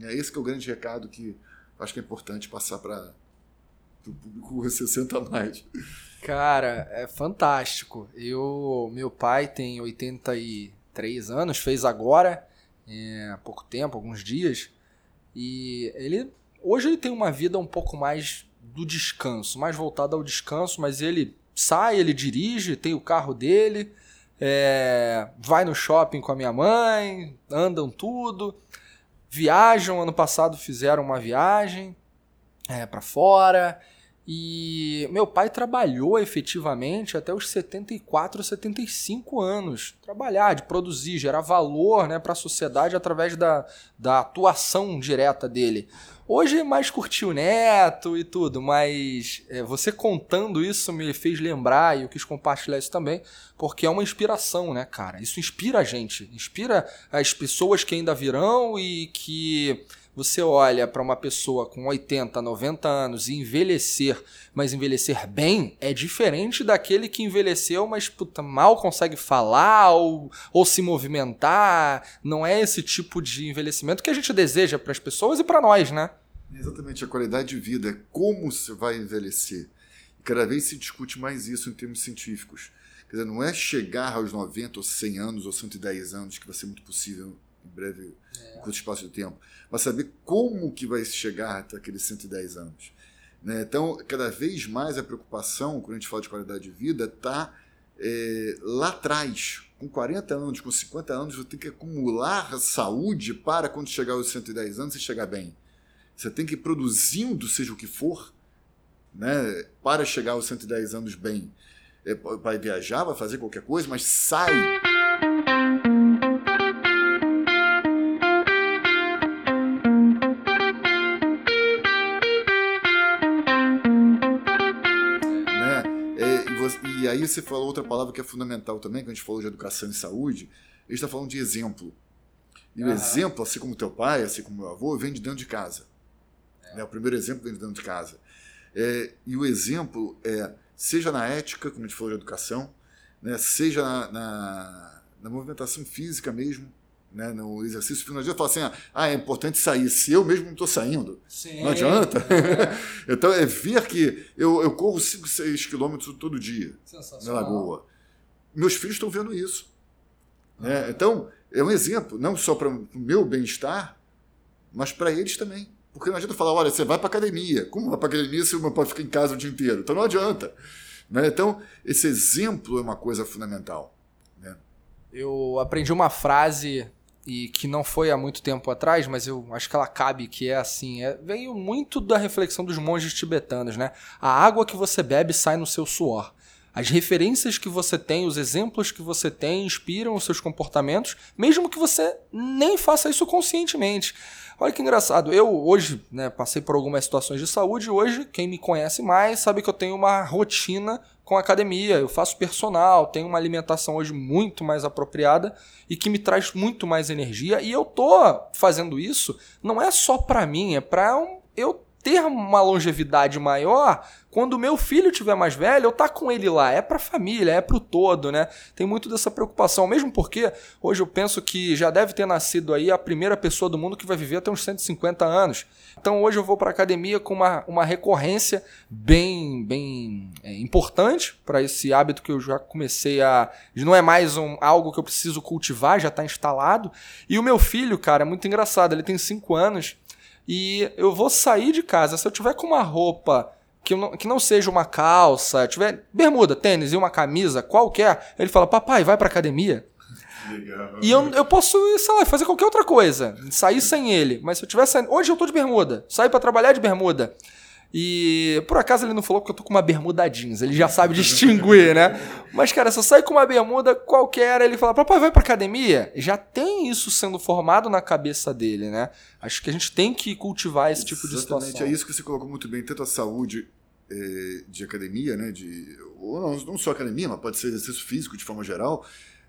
É esse que é o grande recado que acho que é importante passar para do público 60 mais. Cara, é fantástico. Eu, meu pai tem 83 anos, fez agora, é, há pouco tempo, alguns dias, e ele hoje ele tem uma vida um pouco mais do descanso, mais voltada ao descanso, mas ele sai, ele dirige, tem o carro dele, é, vai no shopping com a minha mãe, andam tudo, viajam. Ano passado fizeram uma viagem é, para fora. E meu pai trabalhou efetivamente até os 74, 75 anos. Trabalhar, de produzir, gerar valor né, para a sociedade através da, da atuação direta dele. Hoje é mais curtir o neto e tudo, mas é, você contando isso me fez lembrar e eu quis compartilhar isso também, porque é uma inspiração, né, cara? Isso inspira a gente, inspira as pessoas que ainda virão e que você olha para uma pessoa com 80, 90 anos e envelhecer, mas envelhecer bem, é diferente daquele que envelheceu, mas puta, mal consegue falar ou, ou se movimentar. Não é esse tipo de envelhecimento que a gente deseja para as pessoas e para nós, né? Exatamente, a qualidade de vida é como você vai envelhecer. E cada vez se discute mais isso em termos científicos. Quer dizer, não é chegar aos 90 ou 100 anos ou 110 anos, que vai ser muito possível em breve, é. curto espaço de tempo, mas saber como que vai chegar até aqueles 110 anos. Né? Então, cada vez mais a preocupação, quando a gente fala de qualidade de vida, está é, lá atrás. Com 40 anos, com 50 anos, você tem que acumular saúde para quando chegar aos 110 anos você chegar bem. Você tem que ir produzindo, seja o que for, né, para chegar aos 110 anos bem. É, vai viajar, vai fazer qualquer coisa, mas sai aí você falou outra palavra que é fundamental também, que a gente falou de educação e saúde, ele está falando de exemplo. E uhum. o exemplo, assim como teu pai, assim como meu avô, vem de dentro de casa. É. Né? O primeiro exemplo vem de dentro de casa. É, e o exemplo é, seja na ética, como a gente falou de educação, né? seja na, na, na movimentação física mesmo, né, no exercício físico, não adianta falar assim, ah, é importante sair, se eu mesmo não estou saindo. Sim. Não adianta. É. então é ver que eu, eu corro 5, 6 quilômetros todo dia na lagoa. Meus filhos estão vendo isso. Né? Então, é um exemplo, não só para o meu bem-estar, mas para eles também. Porque não adianta falar, olha, você vai para academia. Como vai para academia se o meu pai fica em casa o dia inteiro? Então não adianta. Né? Então, esse exemplo é uma coisa fundamental. Né? Eu aprendi uma frase e que não foi há muito tempo atrás, mas eu acho que ela cabe, que é assim, é, veio muito da reflexão dos monges tibetanos, né? A água que você bebe sai no seu suor. As referências que você tem, os exemplos que você tem, inspiram os seus comportamentos, mesmo que você nem faça isso conscientemente. Olha que engraçado, eu hoje né, passei por algumas situações de saúde, hoje quem me conhece mais sabe que eu tenho uma rotina com academia, eu faço personal, tenho uma alimentação hoje muito mais apropriada e que me traz muito mais energia. E eu tô fazendo isso não é só para mim, é para um, eu ter uma longevidade maior quando o meu filho tiver mais velho, eu tá com ele lá. É pra família, é pro todo, né? Tem muito dessa preocupação. Mesmo porque hoje eu penso que já deve ter nascido aí a primeira pessoa do mundo que vai viver até uns 150 anos. Então hoje eu vou pra academia com uma, uma recorrência bem, bem é, importante para esse hábito que eu já comecei a. Não é mais um, algo que eu preciso cultivar, já tá instalado. E o meu filho, cara, é muito engraçado. Ele tem 5 anos e eu vou sair de casa. Se eu tiver com uma roupa que não, que não seja uma calça, tiver bermuda, tênis e uma camisa qualquer, ele fala, papai, vai pra academia. Legal. E eu, eu posso, sei lá, fazer qualquer outra coisa, sair sem ele. Mas se eu tiver saindo. Hoje eu tô de bermuda, sair para trabalhar de bermuda. E por acaso ele não falou que eu tô com uma bermuda jeans, ele já sabe distinguir, né? Mas, cara, se eu sair com uma bermuda qualquer, ele fala, papai, vai pra academia? Já tem isso sendo formado na cabeça dele, né? Acho que a gente tem que cultivar esse tipo de situação. Exatamente, é isso que você colocou muito bem, tanto a saúde é, de academia, né? De, ou não, não só academia, mas pode ser exercício físico de forma geral,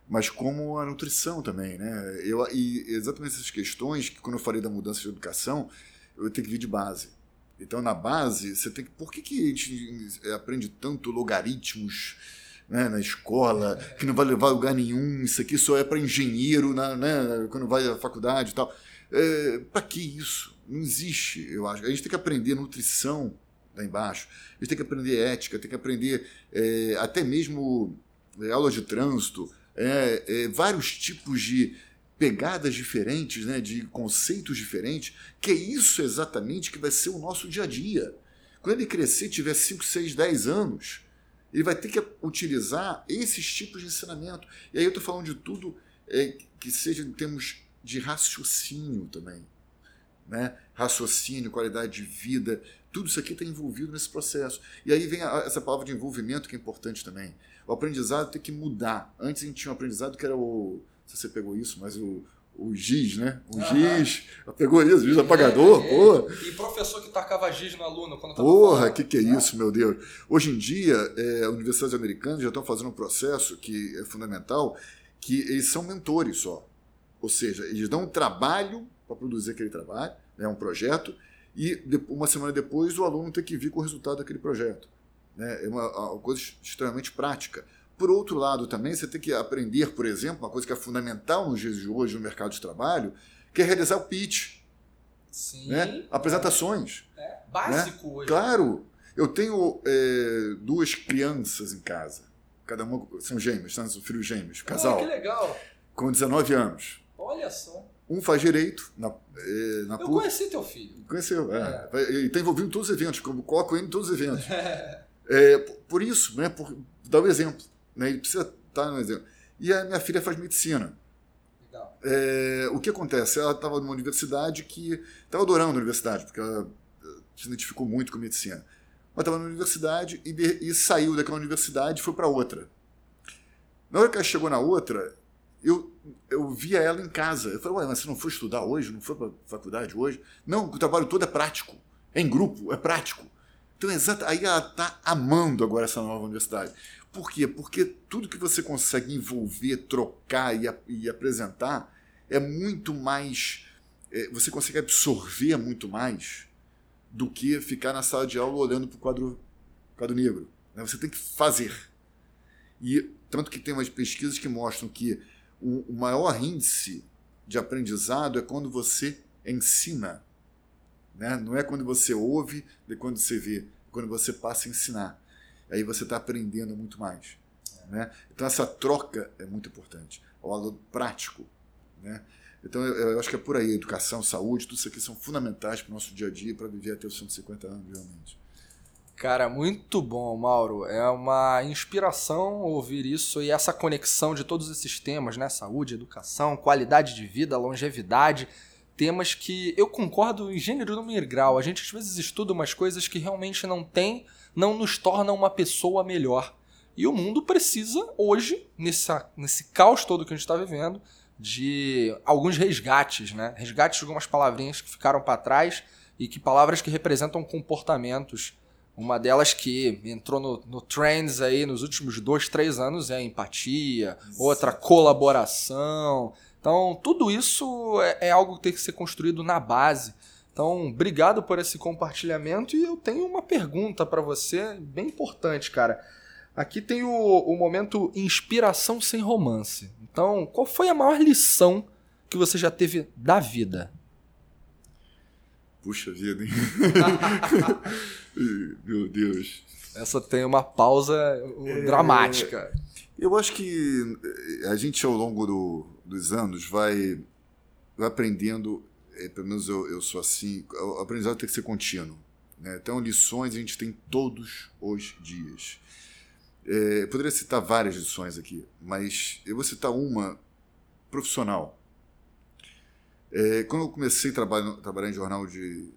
mas como a nutrição também, né? Eu, e exatamente essas questões que quando eu falei da mudança de educação, eu tenho que vir de base então, na base, você tem que. Por que, que a gente aprende tanto logaritmos né, na escola, que não vai levar a lugar nenhum? Isso aqui só é para engenheiro na, né, quando vai à faculdade e tal. É, para que isso? Não existe, eu acho. A gente tem que aprender nutrição lá embaixo, a gente tem que aprender ética, tem que aprender é, até mesmo é, aulas de trânsito, é, é, vários tipos de pegadas diferentes, né, de conceitos diferentes, que é isso exatamente que vai ser o nosso dia a dia. Quando ele crescer, tiver 5, 6, 10 anos, ele vai ter que utilizar esses tipos de ensinamento. E aí eu estou falando de tudo é, que seja em termos de raciocínio também. Né? Raciocínio, qualidade de vida, tudo isso aqui está envolvido nesse processo. E aí vem a, essa palavra de envolvimento que é importante também. O aprendizado tem que mudar. Antes a gente tinha um aprendizado que era o se você pegou isso, mas o, o giz, né? O uhum. giz. Pegou isso, giz apagador, é, é. E professor que tacava giz no aluno quando tava Porra, o que, que é isso, meu Deus? Hoje em dia, é, universidades americanas já estão fazendo um processo que é fundamental, que eles são mentores só. Ou seja, eles dão um trabalho para produzir aquele trabalho, é um projeto, e uma semana depois o aluno tem que vir com o resultado daquele projeto. Né? É uma, uma coisa extremamente prática. Por outro lado, também você tem que aprender, por exemplo, uma coisa que é fundamental nos dias de hoje no mercado de trabalho, que é realizar o pitch. Sim. Né? Apresentações. É básico né? hoje. Claro. Eu tenho é, duas crianças em casa. Cada uma são gêmeos, são filhos gêmeos, casal. Oh, que legal. Com 19 anos. Olha só. Um faz direito na, é, na Eu PUC. conheci teu filho. Conheceu, é. é. E está envolvido em todos os eventos, como coloco ele em todos os eventos. é, por isso, né, por dar o um exemplo. Né, ele precisa estar no exemplo. E a minha filha faz medicina. Legal. É, o que acontece? Ela estava numa universidade que. Estava adorando a universidade, porque ela se identificou muito com medicina. Mas estava na universidade e, e saiu daquela universidade e foi para outra. Na hora que ela chegou na outra, eu, eu via ela em casa. Eu falei, ué, mas você não foi estudar hoje? Não foi para faculdade hoje? Não, o trabalho todo é prático. É em grupo, é prático. Então, exato, aí ela está amando agora essa nova universidade. Por quê? Porque tudo que você consegue envolver, trocar e, e apresentar é muito mais. É, você consegue absorver muito mais do que ficar na sala de aula olhando para o quadro, quadro negro. Né? Você tem que fazer. E tanto que tem umas pesquisas que mostram que o, o maior índice de aprendizado é quando você ensina. Né? Não é quando você ouve, é quando você vê, é quando você passa a ensinar. Aí você está aprendendo muito mais. Né? Então essa troca é muito importante. O aula prático. Né? Então, eu, eu, acho que é por aí. Educação, saúde, tudo isso aqui são fundamentais para o nosso dia a dia para viver até os 150 anos, realmente. Cara, muito bom, Mauro. É uma inspiração ouvir isso e essa conexão de todos esses temas, né? Saúde, educação, qualidade de vida, longevidade. Temas que eu concordo em gênero, e grau. A gente às vezes estuda umas coisas que realmente não tem, não nos torna uma pessoa melhor. E o mundo precisa, hoje, nessa, nesse caos todo que a gente está vivendo, de alguns resgates, né? Resgates de algumas palavrinhas que ficaram para trás e que palavras que representam comportamentos. Uma delas que entrou no, no trends aí nos últimos dois, três anos é empatia, outra colaboração. Então, tudo isso é, é algo que tem que ser construído na base. Então, obrigado por esse compartilhamento e eu tenho uma pergunta para você, bem importante, cara. Aqui tem o, o momento inspiração sem romance. Então, qual foi a maior lição que você já teve da vida? Puxa vida, hein? Meu Deus. Essa tem uma pausa é... dramática. Eu acho que a gente, ao longo do, dos anos, vai, vai aprendendo, é, pelo menos eu, eu sou assim, o aprendizado tem que ser contínuo. Né? Então, lições a gente tem todos os dias. É, poderia citar várias lições aqui, mas eu vou citar uma profissional. É, quando eu comecei a trabalhar, trabalhar em jornal de,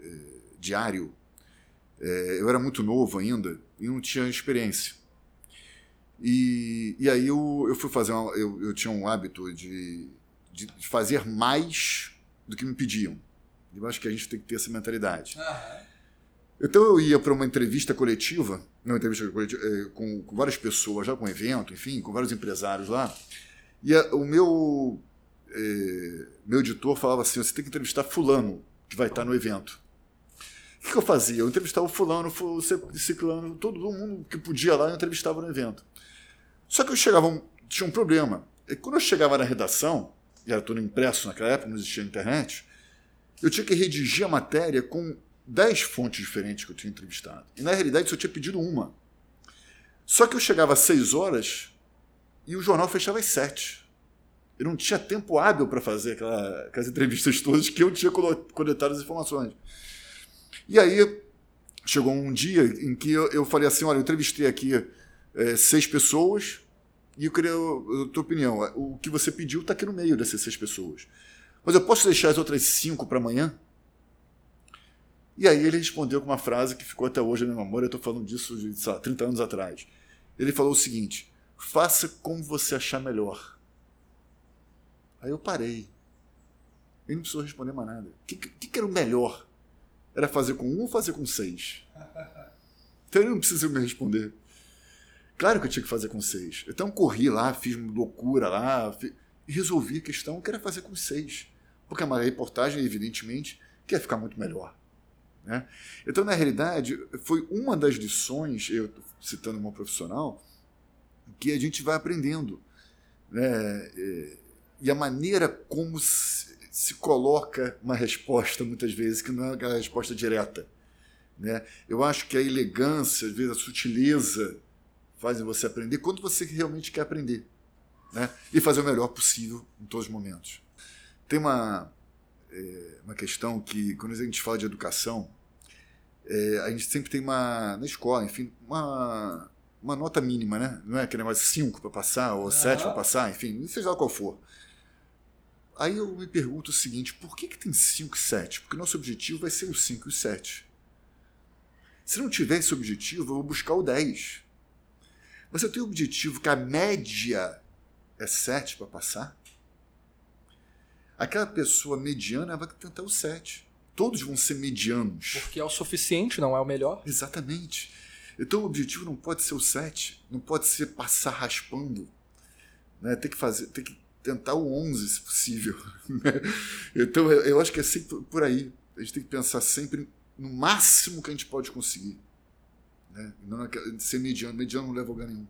é, diário, é, eu era muito novo ainda e não tinha experiência. E, e aí eu, eu fui fazer uma, eu, eu tinha um hábito de, de fazer mais do que me pediam. Eu acho que a gente tem que ter essa mentalidade. Uhum. Então eu ia para uma entrevista coletiva, uma entrevista coletiva, é, com, com, várias pessoas, já com um evento, enfim, com vários empresários lá. E a, o meu, é, meu editor falava assim: você tem que entrevistar Fulano, que vai estar no evento. O que, que eu fazia? Eu entrevistava o Fulano, o Ciclano, todo mundo que podia lá eu entrevistava no evento. Só que eu chegava, tinha um problema. E quando eu chegava na redação, e era tudo impresso naquela época, não existia internet, eu tinha que redigir a matéria com dez fontes diferentes que eu tinha entrevistado. E na realidade só tinha pedido uma. Só que eu chegava às seis horas e o jornal fechava às sete. Eu não tinha tempo hábil para fazer aquela, aquelas entrevistas todas que eu tinha coletado as informações. E aí chegou um dia em que eu, eu falei assim: olha, eu entrevistei aqui é, seis pessoas e eu queria a tua opinião. O que você pediu está aqui no meio dessas seis pessoas. Mas eu posso deixar as outras cinco para amanhã? E aí ele respondeu com uma frase que ficou até hoje na minha memória, eu estou falando disso de lá, 30 anos atrás. Ele falou o seguinte: faça como você achar melhor. Aí eu parei. Ele não precisou responder mais nada. O que, que, que, era o melhor? Era fazer com um ou fazer com seis? Então ele não precisou me responder. Claro que eu tinha que fazer com seis. Então corri lá, fiz loucura lá, fiz... resolvi a questão que era fazer com seis. Porque a reportagem, evidentemente, quer ficar muito melhor. Né? Então, na realidade, foi uma das lições, eu citando uma profissional, que a gente vai aprendendo. Né? É, e a maneira como se coloca uma resposta, muitas vezes, que não é aquela resposta direta. Né? Eu acho que a elegância, às vezes a sutileza, fazem você aprender quando você realmente quer aprender. Né? E fazer o melhor possível em todos os momentos. Tem uma, é, uma questão que, quando a gente fala de educação, é, a gente sempre tem uma, na escola, enfim, uma, uma nota mínima, né? Não é aquele negócio 5 para passar, ou 7 para passar, enfim, seja lá qual for. Aí eu me pergunto o seguinte: por que, que tem 5 e 7? Porque nosso objetivo vai ser o 5 e o 7. Se não tiver esse objetivo, eu vou buscar o 10. Mas eu tenho o objetivo que a média é 7 para passar. Aquela pessoa mediana vai tentar o 7. Todos vão ser medianos. Porque é o suficiente, não é o melhor. Exatamente. Então o objetivo não pode ser o 7, não pode ser passar raspando. Né? Tem que fazer, tem que tentar o 11 se possível. Né? então eu acho que é sempre por aí. A gente tem que pensar sempre no máximo que a gente pode conseguir. Né? Não ser mediano. Mediano não leva a lugar nenhum.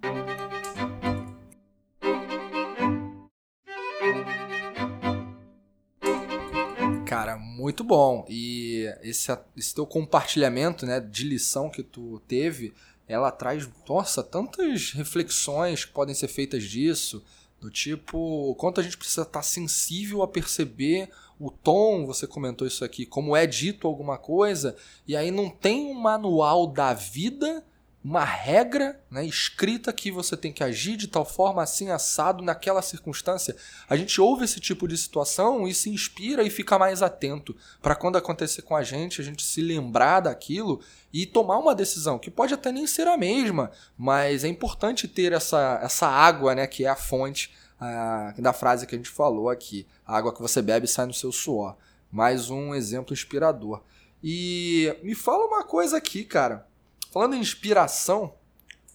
Cara, muito bom. E esse, esse teu compartilhamento né, de lição que tu teve, ela traz, nossa, tantas reflexões que podem ser feitas disso. Do tipo, o quanto a gente precisa estar sensível a perceber o tom, você comentou isso aqui, como é dito alguma coisa, e aí não tem um manual da vida uma regra né, escrita que você tem que agir de tal forma assim assado naquela circunstância. A gente ouve esse tipo de situação e se inspira e fica mais atento para quando acontecer com a gente, a gente se lembrar daquilo e tomar uma decisão que pode até nem ser a mesma, mas é importante ter essa, essa água, né, que é a fonte a, da frase que a gente falou aqui. A água que você bebe sai no seu suor. Mais um exemplo inspirador. E me fala uma coisa aqui, cara. Falando em inspiração,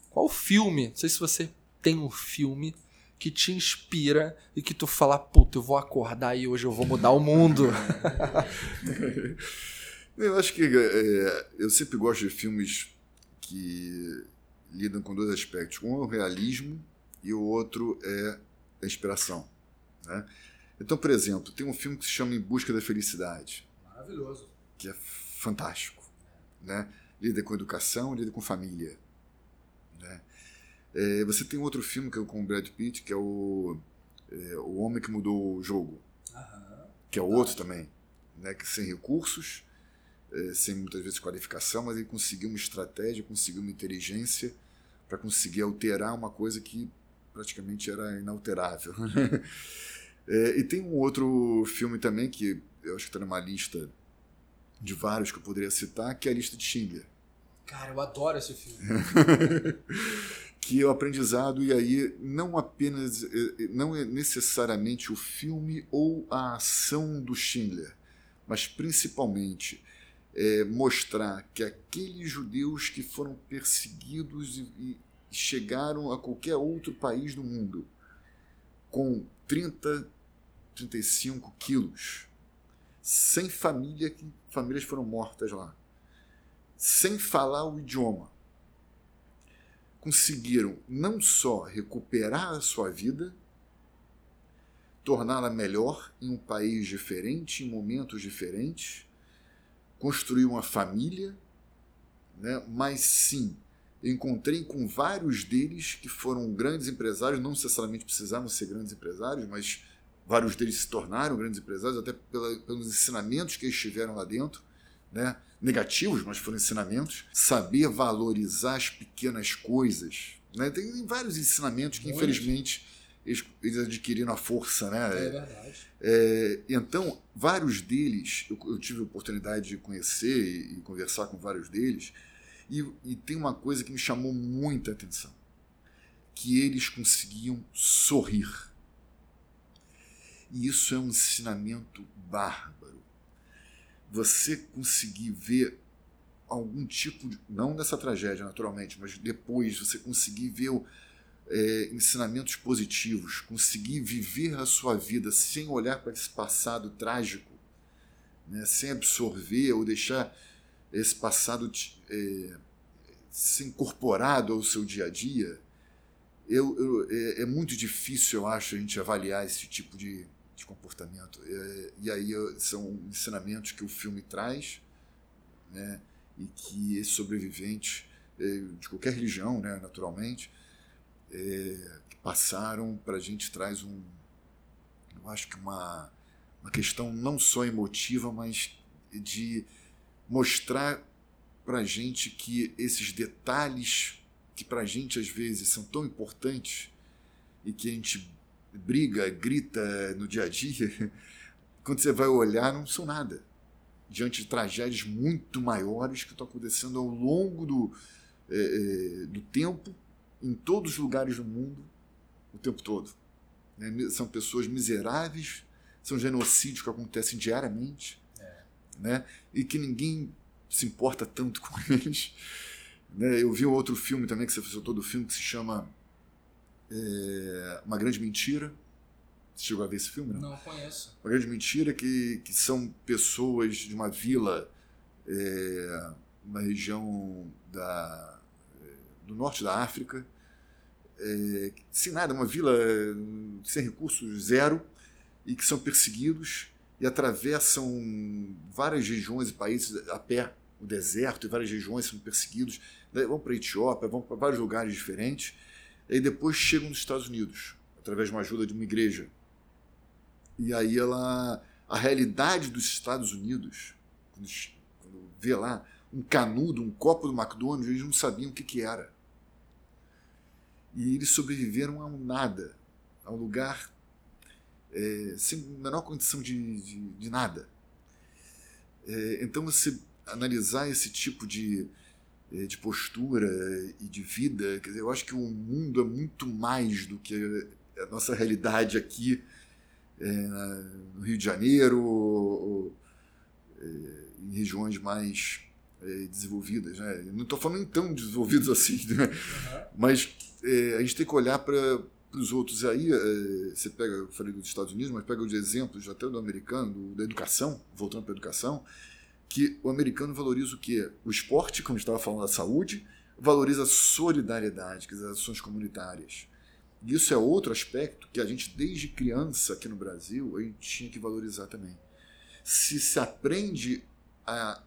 qual filme? Não sei se você tem um filme que te inspira e que tu fala, puta, eu vou acordar e hoje eu vou mudar o mundo. eu acho que é, eu sempre gosto de filmes que lidam com dois aspectos. Um é o realismo e o outro é a inspiração. Né? Então, por exemplo, tem um filme que se chama Em Busca da Felicidade. Maravilhoso. Que é fantástico. Né? lida com educação, lida com família. Né? É, você tem outro filme que é com o Brad Pitt, que é o, é, o Homem que Mudou o Jogo, uhum. que é outro também, né? que sem recursos, é, sem muitas vezes qualificação, mas ele conseguiu uma estratégia, conseguiu uma inteligência para conseguir alterar uma coisa que praticamente era inalterável. é, e tem um outro filme também que eu acho que está numa lista de vários que eu poderia citar, que é a lista de Schindler. Cara, eu adoro esse filme. que é o aprendizado, e aí não apenas, eh, eh, não é necessariamente o filme ou a ação do Schindler, mas principalmente é, mostrar que aqueles judeus que foram perseguidos e, e chegaram a qualquer outro país do mundo com 30, 35 quilos, sem família, que famílias foram mortas lá sem falar o idioma, conseguiram não só recuperar a sua vida, torná-la melhor em um país diferente, em momentos diferentes, construir uma família, né? mas sim, encontrei com vários deles que foram grandes empresários, não necessariamente precisavam ser grandes empresários, mas vários deles se tornaram grandes empresários, até pela, pelos ensinamentos que eles tiveram lá dentro né? negativos, mas foram ensinamentos. Saber valorizar as pequenas coisas. Né? Tem vários ensinamentos que, Muito. infelizmente, eles, eles, adquiriram a força. Né? É verdade. É, então, vários deles, eu, eu, tive a oportunidade de conhecer e, e conversar com vários deles, e, e tem uma coisa que me chamou muita atenção: que eles conseguiam sorrir. E isso é um ensinamento bárbaro você conseguir ver algum tipo de. Não dessa tragédia, naturalmente, mas depois você conseguir ver é, ensinamentos positivos, conseguir viver a sua vida sem olhar para esse passado trágico, né, sem absorver ou deixar esse passado é, ser incorporado ao seu dia a dia, eu, eu, é, é, muito difícil, eu acho, a gente avaliar esse tipo de, de comportamento. É, e aí são ensinamentos que o filme traz, né, e que esse sobrevivente é, de qualquer religião, né, naturalmente, é, passaram para a gente traz um, eu acho que uma, uma questão não só emotiva, mas de mostrar para gente que esses detalhes que para gente às vezes são tão importantes e que a gente briga, grita no dia a dia, quando você vai olhar, não são nada. Diante de tragédias muito maiores que estão acontecendo ao longo do, é, do tempo, em todos os lugares do mundo, o tempo todo. Né? São pessoas miseráveis, são genocídios que acontecem diariamente. Né? e que ninguém se importa tanto com eles. Né? Eu vi um outro filme também, que você fez todo o filme, que se chama é, Uma Grande Mentira. Você chegou a ver esse filme? Não, não conheço. Uma Grande Mentira, que, que são pessoas de uma vila, é, uma região da, é, do norte da África, é, sem nada, uma vila sem recursos, zero, e que são perseguidos e atravessam várias regiões e países a pé o deserto e várias regiões sendo perseguidos, né, vão para a Etiópia, vão para vários lugares diferentes, e depois chegam nos Estados Unidos, através de uma ajuda de uma igreja. E aí ela, a realidade dos Estados Unidos, quando, quando vê lá um canudo, um copo do McDonald's, eles não sabiam o que, que era. E eles sobreviveram a um nada, a um lugar é, sem a menor condição de, de, de nada. É, então você analisar esse tipo de, eh, de postura e de vida, quer dizer, eu acho que o mundo é muito mais do que a nossa realidade aqui é, no Rio de Janeiro ou, é, em regiões mais é, desenvolvidas. Né? não estou falando tão desenvolvidos assim, né? uhum. mas a gente tem que olhar para os outros. Aí, você pega, eu falei dos Estados Unidos, mas pega os exemplos até do americano, do, da educação, voltando para a educação, que o americano valoriza o quê? O esporte, como estava falando da saúde, valoriza a solidariedade, que as ações comunitárias. E isso é outro aspecto que a gente, desde criança aqui no Brasil, a gente tinha que valorizar também. Se se aprende a,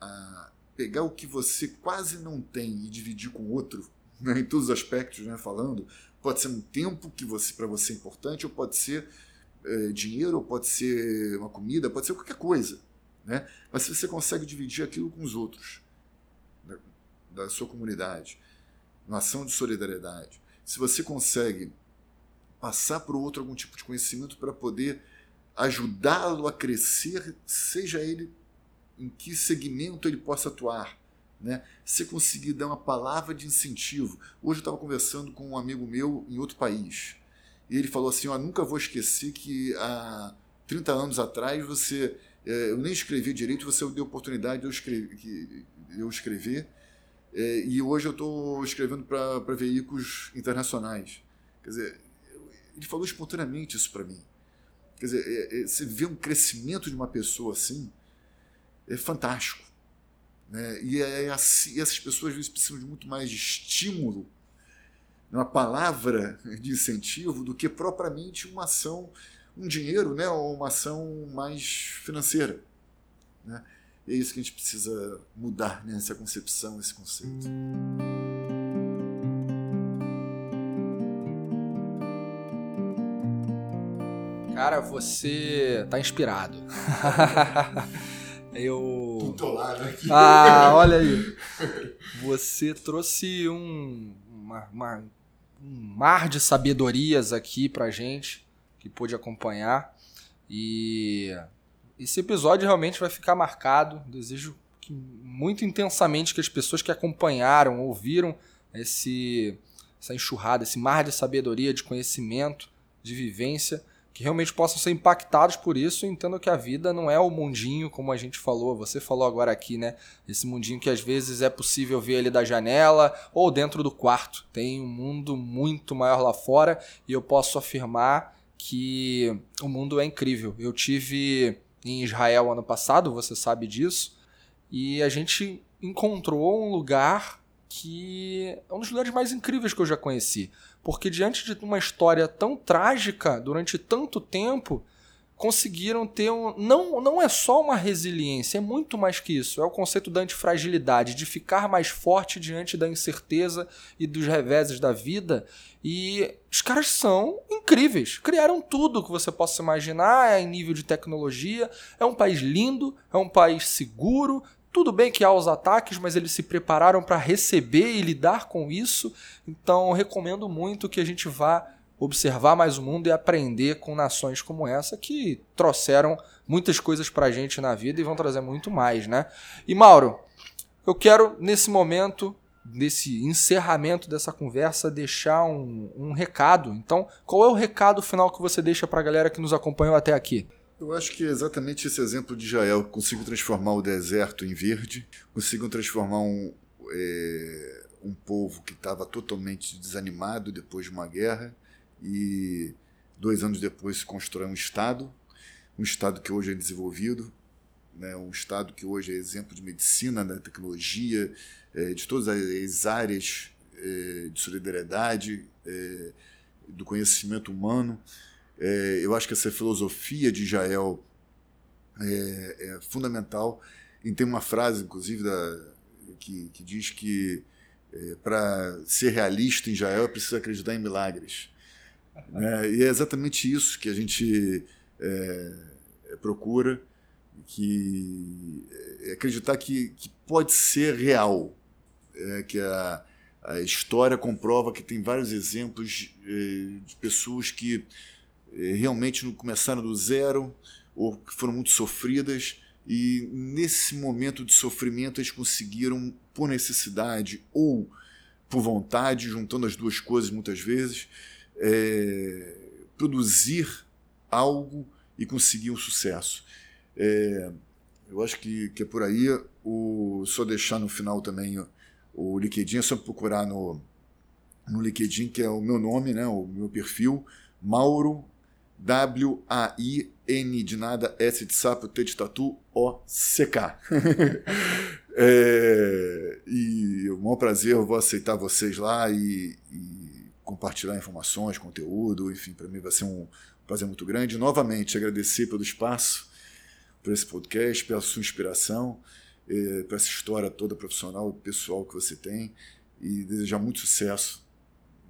a pegar o que você quase não tem e dividir com o outro, né, em todos os aspectos, né, falando, pode ser um tempo que você para você é importante, ou pode ser é, dinheiro, ou pode ser uma comida, pode ser qualquer coisa. Né? Mas se você consegue dividir aquilo com os outros, da, da sua comunidade, uma ação de solidariedade, se você consegue passar para o outro algum tipo de conhecimento para poder ajudá-lo a crescer, seja ele em que segmento ele possa atuar, né? Se conseguir dar uma palavra de incentivo. Hoje eu estava conversando com um amigo meu em outro país. E ele falou assim: "Eu nunca vou esquecer que há 30 anos atrás você é, eu nem escrevi direito, você deu oportunidade de eu escrever, eu escrever é, e hoje eu estou escrevendo para veículos internacionais. Quer dizer, ele falou espontaneamente isso para mim. Quer dizer, é, é, você vê um crescimento de uma pessoa assim, é fantástico. Né? E é assim, essas pessoas às vezes precisam de muito mais de estímulo, uma palavra de incentivo, do que propriamente uma ação um dinheiro, né, ou uma ação mais financeira. Né? E é isso que a gente precisa mudar, né, essa concepção, esse conceito. Cara, você tá inspirado. Eu. Tô lado aqui. Ah, olha aí. Você trouxe um, uma, uma, um mar de sabedorias aqui pra gente que pôde acompanhar. E esse episódio realmente vai ficar marcado. Desejo que, muito intensamente que as pessoas que acompanharam, ouviram esse, essa enxurrada, esse mar de sabedoria, de conhecimento, de vivência, que realmente possam ser impactados por isso e entendam que a vida não é o mundinho como a gente falou, você falou agora aqui, né? Esse mundinho que às vezes é possível ver ele da janela ou dentro do quarto. Tem um mundo muito maior lá fora e eu posso afirmar que o mundo é incrível. Eu tive em Israel ano passado, você sabe disso, e a gente encontrou um lugar que é um dos lugares mais incríveis que eu já conheci. Porque diante de uma história tão trágica durante tanto tempo, conseguiram ter um. Não, não é só uma resiliência, é muito mais que isso. É o conceito da antifragilidade, de ficar mais forte diante da incerteza e dos reveses da vida. E os caras são incríveis. Criaram tudo que você possa imaginar em nível de tecnologia. É um país lindo, é um país seguro. Tudo bem que há os ataques, mas eles se prepararam para receber e lidar com isso. Então, recomendo muito que a gente vá observar mais o mundo e aprender com nações como essa que trouxeram muitas coisas para a gente na vida e vão trazer muito mais, né? E Mauro, eu quero nesse momento, nesse encerramento dessa conversa, deixar um, um recado. Então, qual é o recado final que você deixa para a galera que nos acompanhou até aqui? Eu acho que é exatamente esse exemplo de Jael consigo transformar o deserto em verde, consigo transformar um, é, um povo que estava totalmente desanimado depois de uma guerra e dois anos depois se constrói um Estado, um Estado que hoje é desenvolvido, né, um Estado que hoje é exemplo de medicina, da tecnologia, é, de todas as áreas é, de solidariedade, é, do conhecimento humano. É, eu acho que essa filosofia de Israel é, é fundamental. E tem uma frase, inclusive, da, que, que diz que é, para ser realista em Israel é preciso acreditar em milagres. É, e é exatamente isso que a gente é, procura, que é acreditar que, que pode ser real, é, que a, a história comprova que tem vários exemplos é, de pessoas que é, realmente começaram do zero ou foram muito sofridas e nesse momento de sofrimento eles conseguiram por necessidade ou por vontade, juntando as duas coisas muitas vezes, é, produzir algo e conseguir um sucesso. É, eu acho que, que é por aí. O, só deixar no final também o, o LinkedIn, é só procurar no, no LinkedIn, que é o meu nome, né, o meu perfil, Mauro, W-A-I-N de nada, S de sapo, T de tatu, O-C-K. é, e é um maior prazer, eu vou aceitar vocês lá e, e compartilhar informações, conteúdo, enfim, para mim vai ser um prazer muito grande. Novamente, agradecer pelo espaço, por esse podcast, pela sua inspiração, eh, por essa história toda profissional, pessoal que você tem e desejar muito sucesso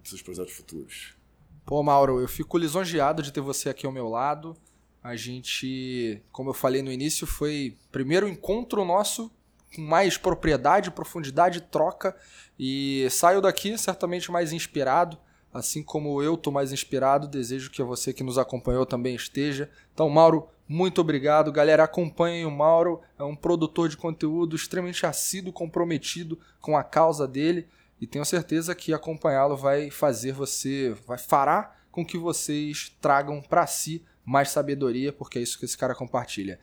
nos seus projetos futuros. Pô, Mauro, eu fico lisonjeado de ter você aqui ao meu lado. A gente, como eu falei no início, foi primeiro encontro nosso com mais propriedade, profundidade, troca e saio daqui certamente mais inspirado Assim como eu estou mais inspirado, desejo que você que nos acompanhou também esteja. Então, Mauro, muito obrigado. Galera, acompanhem o Mauro, é um produtor de conteúdo extremamente assíduo, comprometido com a causa dele e tenho certeza que acompanhá-lo vai fazer você, vai fará com que vocês tragam para si mais sabedoria, porque é isso que esse cara compartilha.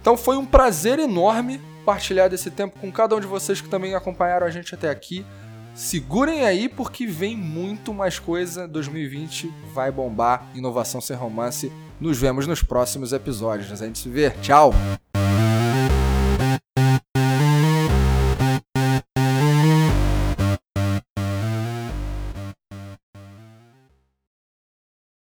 Então foi um prazer enorme partilhar desse tempo com cada um de vocês que também acompanharam a gente até aqui. Segurem aí porque vem muito mais coisa. 2020 vai bombar. Inovação sem romance. Nos vemos nos próximos episódios. A gente se vê. Tchau!